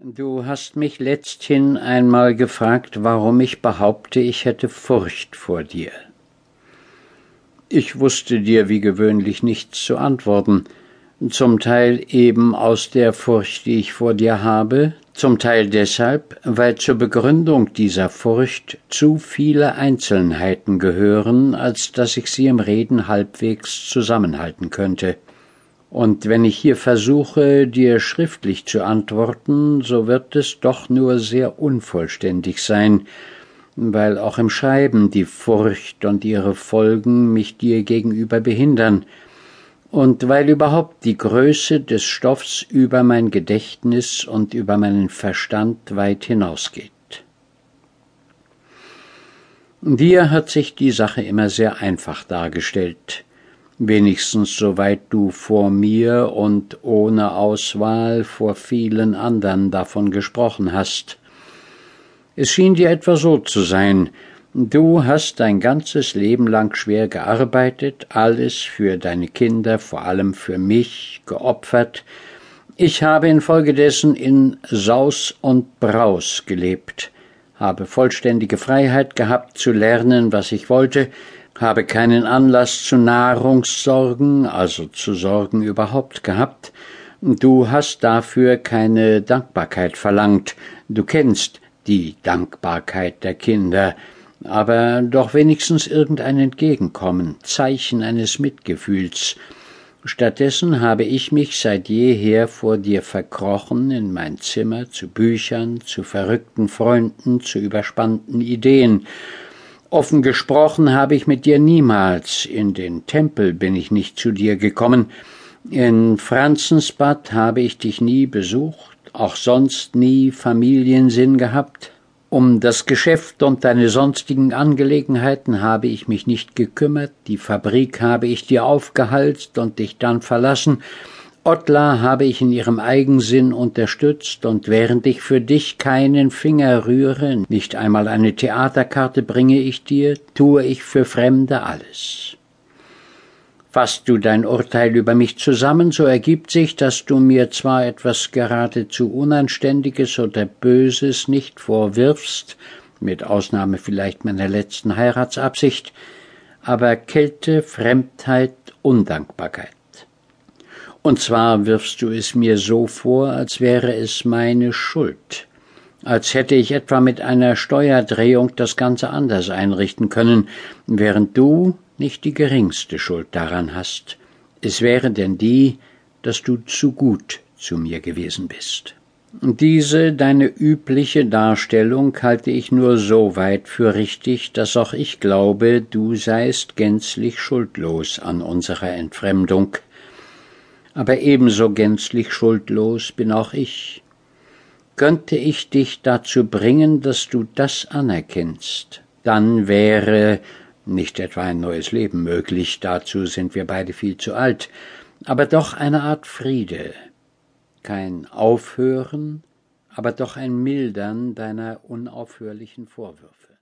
Du hast mich letzthin einmal gefragt, warum ich behaupte, ich hätte Furcht vor dir. Ich wusste dir wie gewöhnlich nichts zu antworten, zum Teil eben aus der Furcht, die ich vor dir habe, zum Teil deshalb, weil zur Begründung dieser Furcht zu viele Einzelheiten gehören, als dass ich sie im Reden halbwegs zusammenhalten könnte. Und wenn ich hier versuche, dir schriftlich zu antworten, so wird es doch nur sehr unvollständig sein, weil auch im Schreiben die Furcht und ihre Folgen mich dir gegenüber behindern, und weil überhaupt die Größe des Stoffs über mein Gedächtnis und über meinen Verstand weit hinausgeht. Dir hat sich die Sache immer sehr einfach dargestellt, wenigstens soweit du vor mir und ohne Auswahl vor vielen anderen davon gesprochen hast. Es schien dir etwa so zu sein, du hast dein ganzes Leben lang schwer gearbeitet, alles für deine Kinder, vor allem für mich, geopfert, ich habe infolgedessen in Saus und Braus gelebt, habe vollständige Freiheit gehabt zu lernen, was ich wollte, habe keinen Anlass zu Nahrungssorgen, also zu Sorgen überhaupt gehabt, du hast dafür keine Dankbarkeit verlangt, du kennst die Dankbarkeit der Kinder, aber doch wenigstens irgendein Entgegenkommen, Zeichen eines Mitgefühls. Stattdessen habe ich mich seit jeher vor dir verkrochen in mein Zimmer zu Büchern, zu verrückten Freunden, zu überspannten Ideen, Offen gesprochen habe ich mit dir niemals, in den Tempel bin ich nicht zu dir gekommen, in Franzensbad habe ich dich nie besucht, auch sonst nie Familiensinn gehabt, um das Geschäft und deine sonstigen Angelegenheiten habe ich mich nicht gekümmert, die Fabrik habe ich dir aufgehalst und dich dann verlassen, Ottla habe ich in ihrem Eigensinn unterstützt, und während ich für dich keinen Finger rühre, nicht einmal eine Theaterkarte bringe ich dir, tue ich für Fremde alles. Fasst du dein Urteil über mich zusammen, so ergibt sich, dass du mir zwar etwas geradezu Unanständiges oder Böses nicht vorwirfst, mit Ausnahme vielleicht meiner letzten Heiratsabsicht, aber Kälte, Fremdheit, Undankbarkeit. Und zwar wirfst du es mir so vor, als wäre es meine Schuld, als hätte ich etwa mit einer Steuerdrehung das Ganze anders einrichten können, während du nicht die geringste Schuld daran hast. Es wäre denn die, dass du zu gut zu mir gewesen bist. Diese deine übliche Darstellung halte ich nur so weit für richtig, dass auch ich glaube, du seist gänzlich schuldlos an unserer Entfremdung, aber ebenso gänzlich schuldlos bin auch ich. Könnte ich dich dazu bringen, dass du das anerkennst, dann wäre nicht etwa ein neues Leben möglich, dazu sind wir beide viel zu alt, aber doch eine Art Friede, kein Aufhören, aber doch ein Mildern deiner unaufhörlichen Vorwürfe.